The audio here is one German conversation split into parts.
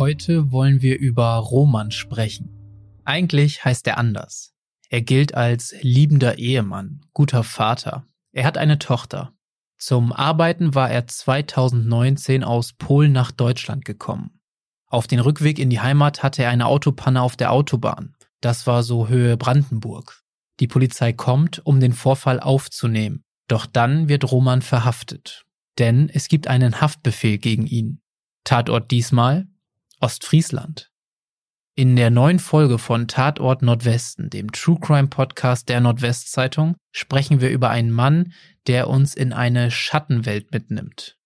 Heute wollen wir über Roman sprechen. Eigentlich heißt er anders. Er gilt als liebender Ehemann, guter Vater. Er hat eine Tochter. Zum Arbeiten war er 2019 aus Polen nach Deutschland gekommen. Auf den Rückweg in die Heimat hatte er eine Autopanne auf der Autobahn. Das war so Höhe Brandenburg. Die Polizei kommt, um den Vorfall aufzunehmen. Doch dann wird Roman verhaftet. Denn es gibt einen Haftbefehl gegen ihn. Tatort diesmal Ostfriesland. In der neuen Folge von Tatort Nordwesten, dem True Crime Podcast der Nordwestzeitung, sprechen wir über einen Mann, der uns in eine Schattenwelt mitnimmt.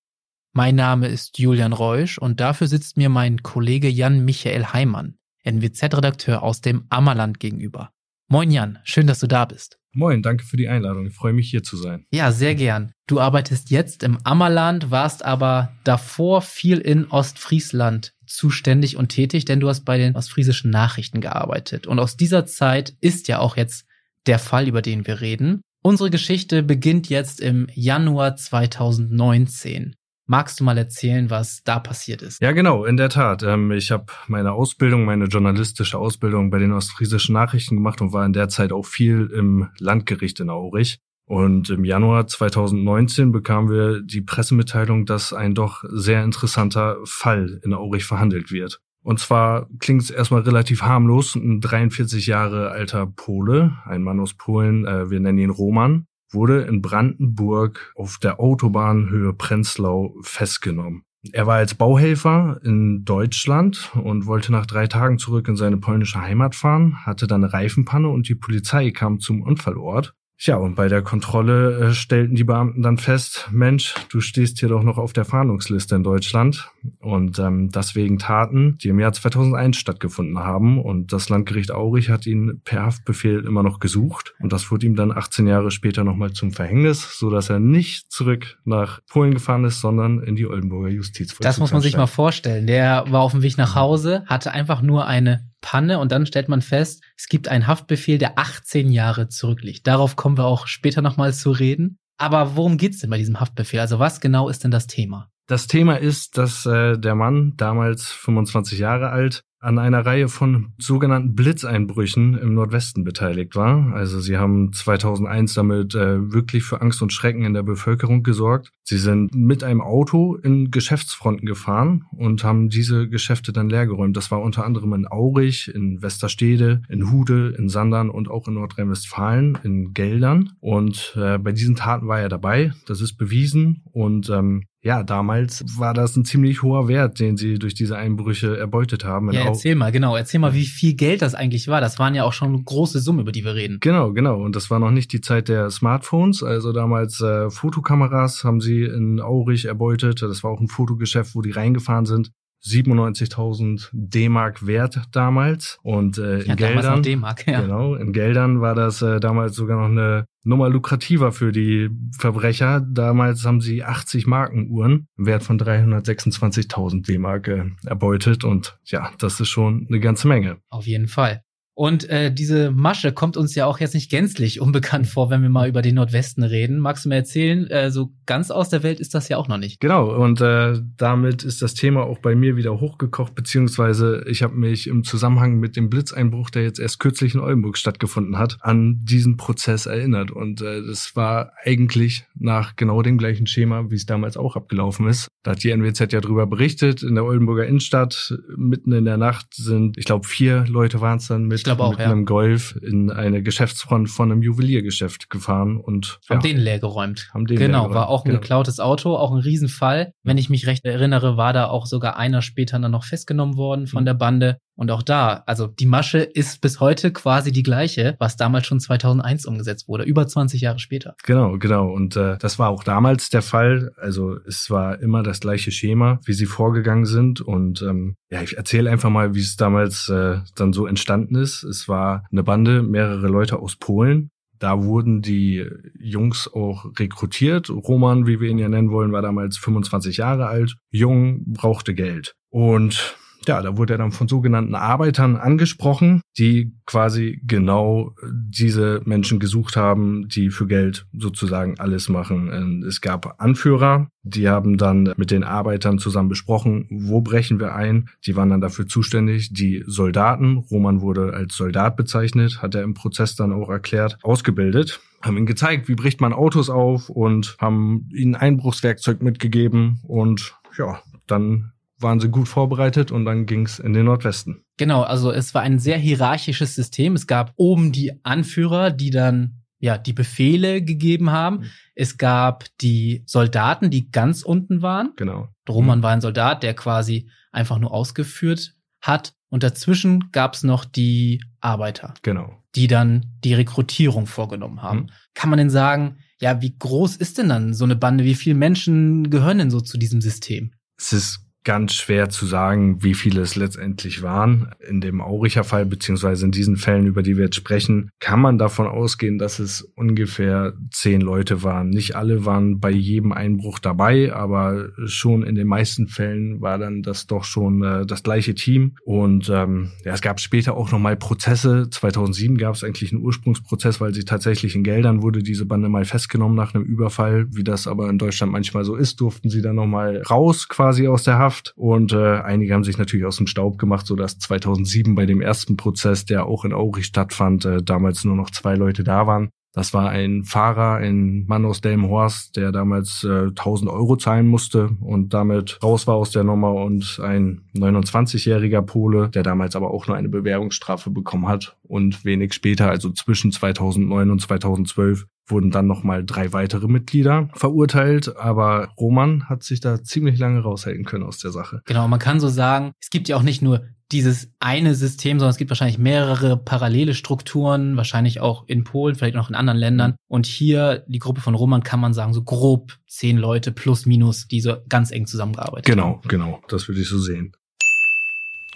Mein Name ist Julian Reusch und dafür sitzt mir mein Kollege Jan Michael Heimann, NWZ-Redakteur aus dem Ammerland gegenüber. Moin Jan, schön, dass du da bist. Moin, danke für die Einladung. Ich freue mich hier zu sein. Ja, sehr gern. Du arbeitest jetzt im Ammerland, warst aber davor viel in Ostfriesland zuständig und tätig, denn du hast bei den ostfriesischen Nachrichten gearbeitet. Und aus dieser Zeit ist ja auch jetzt der Fall, über den wir reden. Unsere Geschichte beginnt jetzt im Januar 2019. Magst du mal erzählen, was da passiert ist? Ja, genau, in der Tat. Ähm, ich habe meine Ausbildung, meine journalistische Ausbildung bei den ostfriesischen Nachrichten gemacht und war in der Zeit auch viel im Landgericht in Aurich. Und im Januar 2019 bekamen wir die Pressemitteilung, dass ein doch sehr interessanter Fall in Aurich verhandelt wird. Und zwar klingt es erstmal relativ harmlos. Ein 43 Jahre alter Pole, ein Mann aus Polen, äh, wir nennen ihn Roman, wurde in Brandenburg auf der Autobahn Höhe Prenzlau festgenommen. Er war als Bauhelfer in Deutschland und wollte nach drei Tagen zurück in seine polnische Heimat fahren, hatte dann eine Reifenpanne und die Polizei kam zum Unfallort. Tja, und bei der Kontrolle äh, stellten die Beamten dann fest, Mensch, du stehst hier doch noch auf der Fahndungsliste in Deutschland. Und ähm, das wegen Taten, die im Jahr 2001 stattgefunden haben. Und das Landgericht Aurich hat ihn per Haftbefehl immer noch gesucht. Und das wurde ihm dann 18 Jahre später nochmal zum Verhängnis, so dass er nicht zurück nach Polen gefahren ist, sondern in die Oldenburger Justiz. Das muss man sich mal vorstellen. Der war auf dem Weg nach Hause, hatte einfach nur eine Panne und dann stellt man fest, es gibt einen Haftbefehl, der 18 Jahre zurückliegt. Darauf kommen wir auch später nochmal zu reden. Aber worum geht's denn bei diesem Haftbefehl? Also was genau ist denn das Thema? Das Thema ist, dass äh, der Mann, damals 25 Jahre alt, an einer Reihe von sogenannten Blitzeinbrüchen im Nordwesten beteiligt war. Also sie haben 2001 damit äh, wirklich für Angst und Schrecken in der Bevölkerung gesorgt. Sie sind mit einem Auto in Geschäftsfronten gefahren und haben diese Geschäfte dann leergeräumt. Das war unter anderem in Aurich, in Westerstede, in Hude, in Sandern und auch in Nordrhein-Westfalen, in Geldern. Und äh, bei diesen Taten war er dabei. Das ist bewiesen. Und ähm, ja, damals war das ein ziemlich hoher Wert, den sie durch diese Einbrüche erbeutet haben. Ja, erzähl mal, genau. Erzähl mal, wie viel Geld das eigentlich war. Das waren ja auch schon große Summen, über die wir reden. Genau, genau. Und das war noch nicht die Zeit der Smartphones. Also damals äh, Fotokameras haben sie in Aurich erbeutet. Das war auch ein Fotogeschäft, wo die reingefahren sind. 97.000 D-Mark wert damals und äh, in ja, Geldern D-Mark, ja. genau in Geldern war das äh, damals sogar noch eine Nummer lukrativer für die Verbrecher. Damals haben sie 80 Markenuhren im Wert von 326.000 D-Mark äh, erbeutet und ja, das ist schon eine ganze Menge. Auf jeden Fall. Und äh, diese Masche kommt uns ja auch jetzt nicht gänzlich unbekannt vor, wenn wir mal über den Nordwesten reden. Magst du mir erzählen, äh, so ganz aus der Welt ist das ja auch noch nicht. Genau, und äh, damit ist das Thema auch bei mir wieder hochgekocht, beziehungsweise ich habe mich im Zusammenhang mit dem Blitzeinbruch, der jetzt erst kürzlich in Oldenburg stattgefunden hat, an diesen Prozess erinnert. Und äh, das war eigentlich nach genau dem gleichen Schema, wie es damals auch abgelaufen ist. Da hat die NWZ ja drüber berichtet, in der Oldenburger Innenstadt, mitten in der Nacht sind, ich glaube, vier Leute waren es dann mit ich auch, mit ja. einem Golf in eine Geschäftsfront von einem Juweliergeschäft gefahren und haben ja, den leer geräumt. Haben den genau, leer war auch ein genau. geklautes Auto, auch ein Riesenfall. Wenn ich mich recht erinnere, war da auch sogar einer später dann noch festgenommen worden von mhm. der Bande. Und auch da, also die Masche ist bis heute quasi die gleiche, was damals schon 2001 umgesetzt wurde, über 20 Jahre später. Genau, genau. Und äh, das war auch damals der Fall. Also es war immer das gleiche Schema, wie sie vorgegangen sind. Und ähm, ja, ich erzähle einfach mal, wie es damals äh, dann so entstanden ist. Es war eine Bande, mehrere Leute aus Polen. Da wurden die Jungs auch rekrutiert. Roman, wie wir ihn ja nennen wollen, war damals 25 Jahre alt, jung, brauchte Geld. Und ja, da wurde er dann von sogenannten Arbeitern angesprochen, die quasi genau diese Menschen gesucht haben, die für Geld sozusagen alles machen. Ähm, es gab Anführer, die haben dann mit den Arbeitern zusammen besprochen, wo brechen wir ein. Die waren dann dafür zuständig. Die Soldaten, Roman wurde als Soldat bezeichnet, hat er im Prozess dann auch erklärt, ausgebildet haben ihnen gezeigt, wie bricht man Autos auf und haben ihnen Einbruchswerkzeug mitgegeben und ja, dann waren sie gut vorbereitet und dann ging es in den Nordwesten. Genau, also es war ein sehr hierarchisches System. Es gab oben die Anführer, die dann ja die Befehle gegeben haben. Mhm. Es gab die Soldaten, die ganz unten waren. Genau. Roman mhm. war ein Soldat, der quasi einfach nur ausgeführt hat. Und dazwischen gab es noch die Arbeiter. Genau. Die dann die Rekrutierung vorgenommen haben. Mhm. Kann man denn sagen, ja, wie groß ist denn dann so eine Bande? Wie viele Menschen gehören denn so zu diesem System? Es ist ganz schwer zu sagen, wie viele es letztendlich waren. In dem Auricher Fall, beziehungsweise in diesen Fällen, über die wir jetzt sprechen, kann man davon ausgehen, dass es ungefähr zehn Leute waren. Nicht alle waren bei jedem Einbruch dabei, aber schon in den meisten Fällen war dann das doch schon äh, das gleiche Team. Und ähm, ja, es gab später auch nochmal Prozesse. 2007 gab es eigentlich einen Ursprungsprozess, weil sie tatsächlich in Geldern wurde diese Bande mal festgenommen nach einem Überfall. Wie das aber in Deutschland manchmal so ist, durften sie dann nochmal raus quasi aus der Haft geschafft und äh, einige haben sich natürlich aus dem Staub gemacht, so dass 2007 bei dem ersten Prozess, der auch in Aurich stattfand, äh, damals nur noch zwei Leute da waren. Das war ein Fahrer, ein Mann aus Delmenhorst, der damals äh, 1000 Euro zahlen musste und damit raus war aus der Nummer und ein 29-jähriger Pole, der damals aber auch nur eine Bewährungsstrafe bekommen hat und wenig später, also zwischen 2009 und 2012, wurden dann nochmal drei weitere Mitglieder verurteilt, aber Roman hat sich da ziemlich lange raushalten können aus der Sache. Genau, man kann so sagen, es gibt ja auch nicht nur dieses eine System, sondern es gibt wahrscheinlich mehrere parallele Strukturen, wahrscheinlich auch in Polen, vielleicht noch in anderen Ländern. Und hier die Gruppe von Roman kann man sagen, so grob zehn Leute plus minus, die so ganz eng zusammengearbeitet genau, haben. Genau, genau, das würde ich so sehen.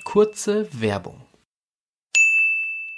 Kurze Werbung.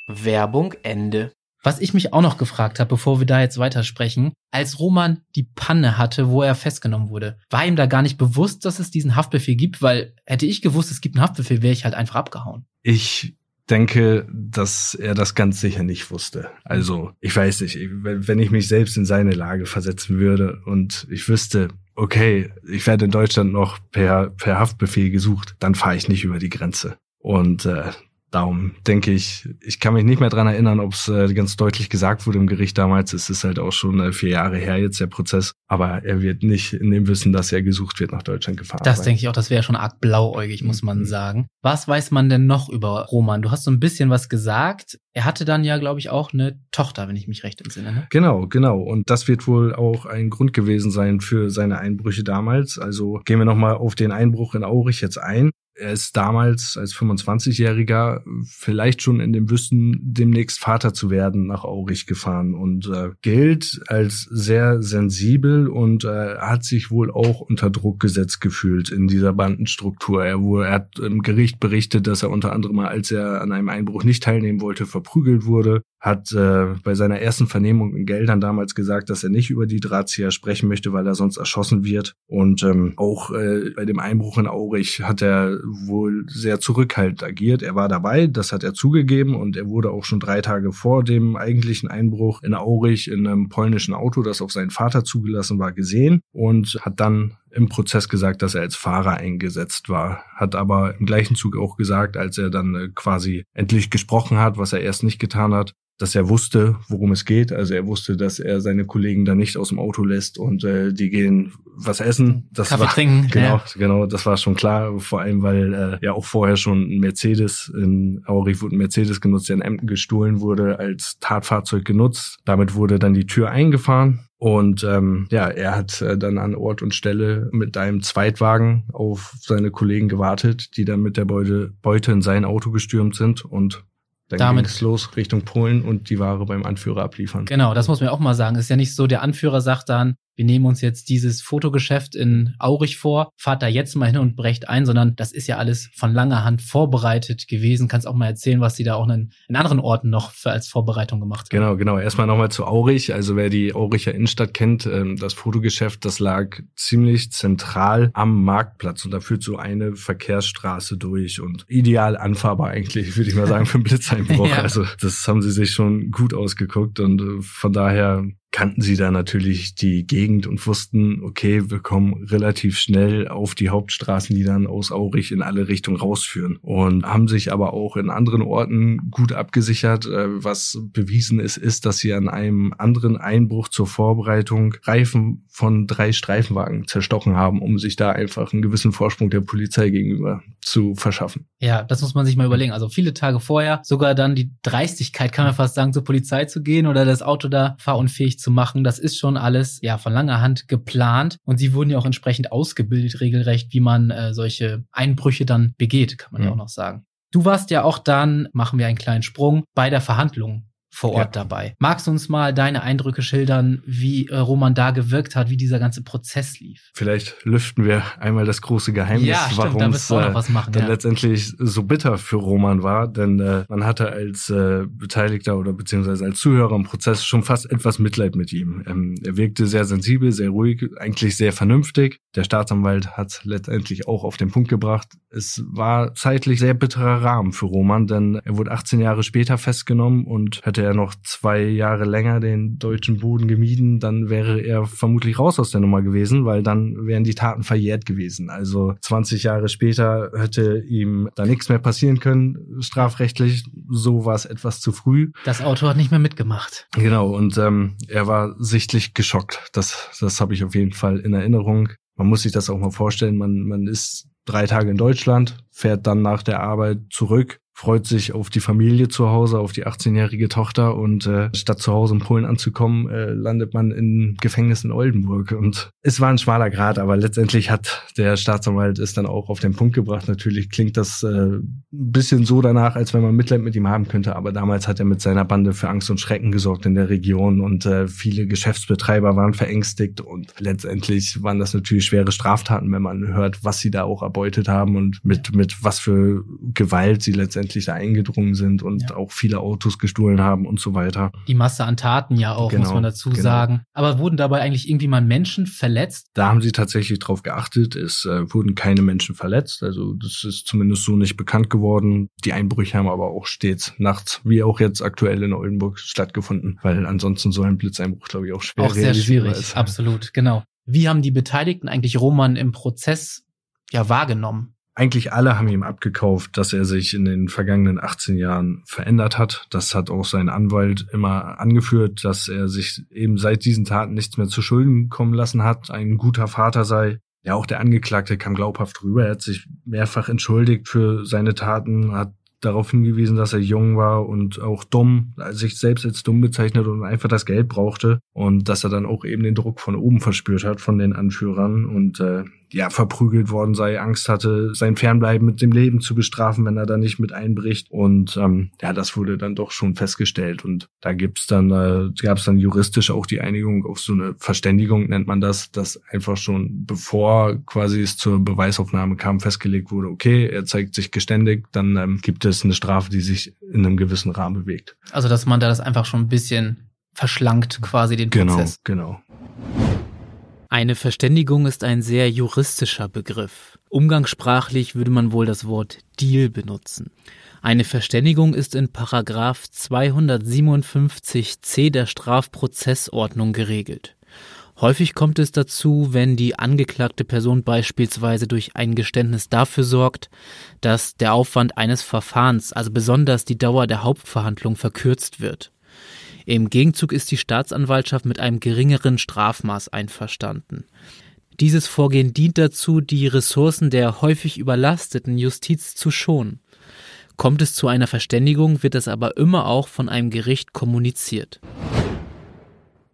Werbung Ende. Was ich mich auch noch gefragt habe, bevor wir da jetzt weitersprechen, als Roman die Panne hatte, wo er festgenommen wurde, war ihm da gar nicht bewusst, dass es diesen Haftbefehl gibt, weil hätte ich gewusst, es gibt einen Haftbefehl, wäre ich halt einfach abgehauen. Ich denke, dass er das ganz sicher nicht wusste. Also, ich weiß nicht, wenn ich mich selbst in seine Lage versetzen würde und ich wüsste, okay, ich werde in Deutschland noch per, per Haftbefehl gesucht, dann fahre ich nicht über die Grenze. Und äh, Darum denke ich, ich kann mich nicht mehr dran erinnern, ob es äh, ganz deutlich gesagt wurde im Gericht damals. Es ist halt auch schon äh, vier Jahre her jetzt der Prozess. Aber er wird nicht in dem Wissen, dass er gesucht wird, nach Deutschland gefahren. Das sein. denke ich auch, das wäre schon arg blauäugig, muss man mhm. sagen. Was weiß man denn noch über Roman? Du hast so ein bisschen was gesagt. Er hatte dann ja, glaube ich, auch eine Tochter, wenn ich mich recht entsinne. Ne? Genau, genau. Und das wird wohl auch ein Grund gewesen sein für seine Einbrüche damals. Also gehen wir nochmal auf den Einbruch in Aurich jetzt ein er ist damals als 25-Jähriger vielleicht schon in dem Wissen, demnächst Vater zu werden, nach Aurich gefahren und äh, gilt als sehr sensibel und äh, hat sich wohl auch unter Druck gesetzt gefühlt in dieser Bandenstruktur. Er, wurde, er hat im Gericht berichtet, dass er unter anderem, als er an einem Einbruch nicht teilnehmen wollte, verprügelt wurde hat äh, bei seiner ersten Vernehmung in Geldern damals gesagt, dass er nicht über die Drahtzieher sprechen möchte, weil er sonst erschossen wird. Und ähm, auch äh, bei dem Einbruch in Aurich hat er wohl sehr zurückhaltend agiert. Er war dabei, das hat er zugegeben und er wurde auch schon drei Tage vor dem eigentlichen Einbruch in Aurich in einem polnischen Auto, das auf seinen Vater zugelassen war, gesehen und hat dann im Prozess gesagt, dass er als Fahrer eingesetzt war, hat aber im gleichen Zug auch gesagt, als er dann äh, quasi endlich gesprochen hat, was er erst nicht getan hat, dass er wusste, worum es geht. Also er wusste, dass er seine Kollegen da nicht aus dem Auto lässt und äh, die gehen was essen. Das Kaffee war, trinken. Genau, ja. genau, das war schon klar. Vor allem, weil äh, ja auch vorher schon ein Mercedes in Aurich wurde ein Mercedes genutzt, der in Emden gestohlen wurde, als Tatfahrzeug genutzt. Damit wurde dann die Tür eingefahren. Und ähm, ja, er hat äh, dann an Ort und Stelle mit einem Zweitwagen auf seine Kollegen gewartet, die dann mit der Beute, Beute in sein Auto gestürmt sind und dann Damit ging es los Richtung Polen und die Ware beim Anführer abliefern. Genau, das muss man auch mal sagen. Ist ja nicht so, der Anführer sagt dann, wir nehmen uns jetzt dieses Fotogeschäft in Aurich vor, fahrt da jetzt mal hin und brecht ein, sondern das ist ja alles von langer Hand vorbereitet gewesen. Kannst auch mal erzählen, was sie da auch in, in anderen Orten noch für als Vorbereitung gemacht haben. Genau, genau. Erstmal nochmal zu Aurich. Also wer die Auricher Innenstadt kennt, ähm, das Fotogeschäft, das lag ziemlich zentral am Marktplatz und da führt so eine Verkehrsstraße durch und ideal anfahrbar eigentlich, würde ich mal sagen, für einen Blitzeinbruch. ja. Also das haben sie sich schon gut ausgeguckt und äh, von daher kannten sie da natürlich die Gegend und wussten, okay, wir kommen relativ schnell auf die Hauptstraßen, die dann aus Aurich in alle Richtungen rausführen. Und haben sich aber auch in anderen Orten gut abgesichert. Äh, was bewiesen ist, ist, dass sie an einem anderen Einbruch zur Vorbereitung Reifen von drei Streifenwagen zerstochen haben, um sich da einfach einen gewissen Vorsprung der Polizei gegenüber zu verschaffen. Ja, das muss man sich mal überlegen. Also viele Tage vorher sogar dann die Dreistigkeit, kann man fast sagen, zur Polizei zu gehen oder das Auto da fahrunfähig zu machen. Das ist schon alles ja von langer Hand geplant und sie wurden ja auch entsprechend ausgebildet, regelrecht, wie man äh, solche Einbrüche dann begeht, kann man mhm. ja auch noch sagen. Du warst ja auch dann, machen wir einen kleinen Sprung, bei der Verhandlung vor Ort ja. dabei. Magst du uns mal deine Eindrücke schildern, wie äh, Roman da gewirkt hat, wie dieser ganze Prozess lief? Vielleicht lüften wir einmal das große Geheimnis, ja, warum es äh, dann ja. letztendlich so bitter für Roman war, denn äh, man hatte als äh, Beteiligter oder beziehungsweise als Zuhörer im Prozess schon fast etwas Mitleid mit ihm. Ähm, er wirkte sehr sensibel, sehr ruhig, eigentlich sehr vernünftig. Der Staatsanwalt hat letztendlich auch auf den Punkt gebracht, es war zeitlich sehr bitterer Rahmen für Roman, denn er wurde 18 Jahre später festgenommen und hätte er noch zwei Jahre länger den deutschen Boden gemieden, dann wäre er vermutlich raus aus der Nummer gewesen, weil dann wären die Taten verjährt gewesen. Also 20 Jahre später hätte ihm da nichts mehr passieren können, strafrechtlich. So war es etwas zu früh. Das Auto hat nicht mehr mitgemacht. Genau, und ähm, er war sichtlich geschockt. Das, das habe ich auf jeden Fall in Erinnerung. Man muss sich das auch mal vorstellen. Man, man ist drei Tage in Deutschland, fährt dann nach der Arbeit zurück freut sich auf die Familie zu Hause, auf die 18-jährige Tochter und äh, statt zu Hause in Polen anzukommen, äh, landet man im Gefängnis in Oldenburg. Und es war ein schmaler Grad, aber letztendlich hat der Staatsanwalt es dann auch auf den Punkt gebracht. Natürlich klingt das äh, ein bisschen so danach, als wenn man Mitleid mit ihm haben könnte, aber damals hat er mit seiner Bande für Angst und Schrecken gesorgt in der Region und äh, viele Geschäftsbetreiber waren verängstigt und letztendlich waren das natürlich schwere Straftaten, wenn man hört, was sie da auch erbeutet haben und mit, mit was für Gewalt sie letztendlich letztendlich da eingedrungen sind und ja. auch viele Autos gestohlen haben und so weiter. Die Masse an Taten ja auch, genau, muss man dazu genau. sagen. Aber wurden dabei eigentlich irgendwie mal Menschen verletzt? Da haben sie tatsächlich drauf geachtet. Es äh, wurden keine Menschen verletzt. Also das ist zumindest so nicht bekannt geworden. Die Einbrüche haben aber auch stets nachts, wie auch jetzt aktuell in Oldenburg, stattgefunden, weil ansonsten so ein Blitzeinbruch, glaube ich, auch schwer auch sehr schwierig, ist. Absolut, genau. Wie haben die Beteiligten eigentlich Roman im Prozess ja wahrgenommen? Eigentlich alle haben ihm abgekauft, dass er sich in den vergangenen 18 Jahren verändert hat. Das hat auch sein Anwalt immer angeführt, dass er sich eben seit diesen Taten nichts mehr zu Schulden kommen lassen hat, ein guter Vater sei. Ja, auch der Angeklagte kam glaubhaft rüber. Er hat sich mehrfach entschuldigt für seine Taten, hat darauf hingewiesen, dass er jung war und auch dumm, sich selbst als dumm bezeichnet und einfach das Geld brauchte und dass er dann auch eben den Druck von oben verspürt hat von den Anführern und äh, ja, verprügelt worden sei, Angst hatte, sein Fernbleiben mit dem Leben zu bestrafen, wenn er da nicht mit einbricht. Und ähm, ja, das wurde dann doch schon festgestellt. Und da gibt's dann, äh, gab es dann juristisch auch die Einigung auf so eine Verständigung, nennt man das, dass einfach schon bevor quasi es zur Beweisaufnahme kam, festgelegt wurde, okay, er zeigt sich geständig, dann ähm, gibt es eine Strafe, die sich in einem gewissen Rahmen bewegt. Also dass man da das einfach schon ein bisschen verschlankt quasi den genau, Prozess. Genau, genau. Eine Verständigung ist ein sehr juristischer Begriff. Umgangssprachlich würde man wohl das Wort Deal benutzen. Eine Verständigung ist in Paragraph 257c der Strafprozessordnung geregelt. Häufig kommt es dazu, wenn die angeklagte Person beispielsweise durch ein Geständnis dafür sorgt, dass der Aufwand eines Verfahrens, also besonders die Dauer der Hauptverhandlung, verkürzt wird. Im Gegenzug ist die Staatsanwaltschaft mit einem geringeren Strafmaß einverstanden. Dieses Vorgehen dient dazu, die Ressourcen der häufig überlasteten Justiz zu schonen. Kommt es zu einer Verständigung, wird das aber immer auch von einem Gericht kommuniziert.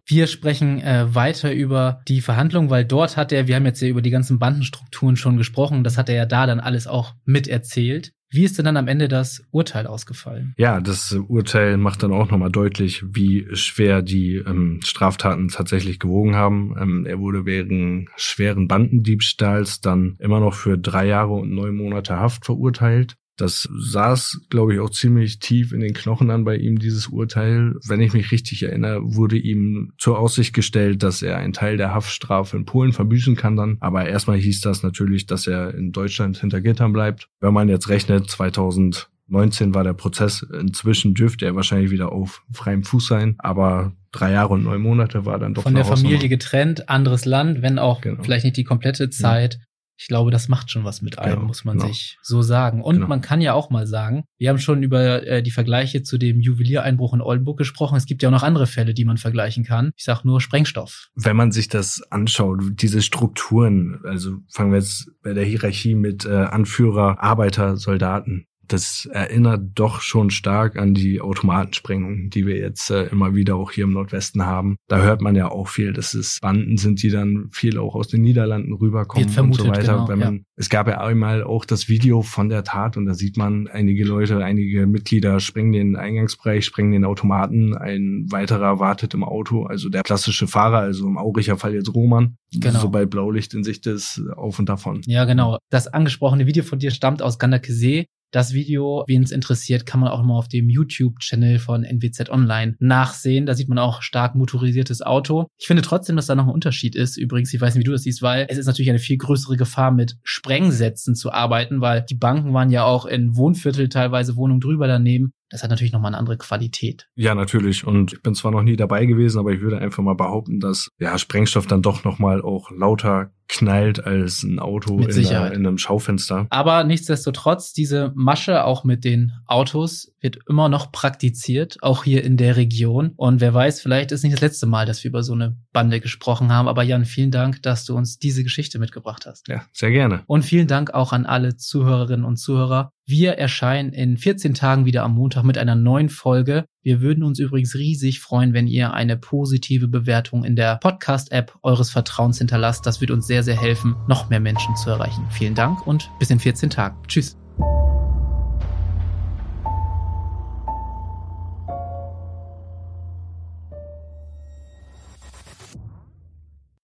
Wir sprechen äh, weiter über die Verhandlung, weil dort hat er, wir haben jetzt ja über die ganzen Bandenstrukturen schon gesprochen, das hat er ja da dann alles auch miterzählt. Wie ist denn dann am Ende das Urteil ausgefallen? Ja, das Urteil macht dann auch nochmal deutlich, wie schwer die ähm, Straftaten tatsächlich gewogen haben. Ähm, er wurde wegen schweren Bandendiebstahls dann immer noch für drei Jahre und neun Monate Haft verurteilt. Das saß, glaube ich, auch ziemlich tief in den Knochen an bei ihm, dieses Urteil. Wenn ich mich richtig erinnere, wurde ihm zur Aussicht gestellt, dass er einen Teil der Haftstrafe in Polen verbüßen kann dann. Aber erstmal hieß das natürlich, dass er in Deutschland hinter Gittern bleibt. Wenn man jetzt rechnet, 2019 war der Prozess. Inzwischen dürfte er wahrscheinlich wieder auf freiem Fuß sein. Aber drei Jahre und neun Monate war dann doch von der Familie getrennt, anderes Land, wenn auch genau. vielleicht nicht die komplette Zeit. Ich glaube, das macht schon was mit einem, genau, muss man genau. sich so sagen. Und genau. man kann ja auch mal sagen, wir haben schon über äh, die Vergleiche zu dem Juweliereinbruch in Oldenburg gesprochen. Es gibt ja auch noch andere Fälle, die man vergleichen kann. Ich sage nur Sprengstoff. Wenn man sich das anschaut, diese Strukturen, also fangen wir jetzt bei der Hierarchie mit äh, Anführer, Arbeiter, Soldaten das erinnert doch schon stark an die Automatensprengung, die wir jetzt äh, immer wieder auch hier im Nordwesten haben. Da hört man ja auch viel, dass es Banden sind, die dann viel auch aus den Niederlanden rüberkommen vermutet, und so weiter. Genau, man, ja. Es gab ja einmal auch das Video von der Tat und da sieht man einige Leute, einige Mitglieder sprengen den Eingangsbereich, sprengen den Automaten, ein weiterer wartet im Auto, also der klassische Fahrer, also im Auricher Fall jetzt Roman. Genau. Sobald Blaulicht in Sicht ist, auf und davon. Ja, genau. Das angesprochene Video von dir stammt aus Gandakesee. Das Video, wen es interessiert, kann man auch mal auf dem YouTube-Channel von NWZ Online nachsehen. Da sieht man auch stark motorisiertes Auto. Ich finde trotzdem, dass da noch ein Unterschied ist. Übrigens, ich weiß nicht, wie du das siehst, weil es ist natürlich eine viel größere Gefahr, mit Sprengsätzen zu arbeiten, weil die Banken waren ja auch in Wohnviertel teilweise Wohnungen drüber daneben. Das hat natürlich nochmal eine andere Qualität. Ja, natürlich. Und ich bin zwar noch nie dabei gewesen, aber ich würde einfach mal behaupten, dass ja Sprengstoff dann doch nochmal auch lauter knallt als ein Auto in, einer, in, einem Schaufenster. Aber nichtsdestotrotz, diese Masche auch mit den Autos wird immer noch praktiziert, auch hier in der Region. Und wer weiß, vielleicht ist nicht das letzte Mal, dass wir über so eine Bande gesprochen haben. Aber Jan, vielen Dank, dass du uns diese Geschichte mitgebracht hast. Ja, sehr gerne. Und vielen Dank auch an alle Zuhörerinnen und Zuhörer. Wir erscheinen in 14 Tagen wieder am Montag mit einer neuen Folge. Wir würden uns übrigens riesig freuen, wenn ihr eine positive Bewertung in der Podcast-App eures Vertrauens hinterlasst. Das wird uns sehr, sehr helfen, noch mehr Menschen zu erreichen. Vielen Dank und bis in 14 Tagen. Tschüss.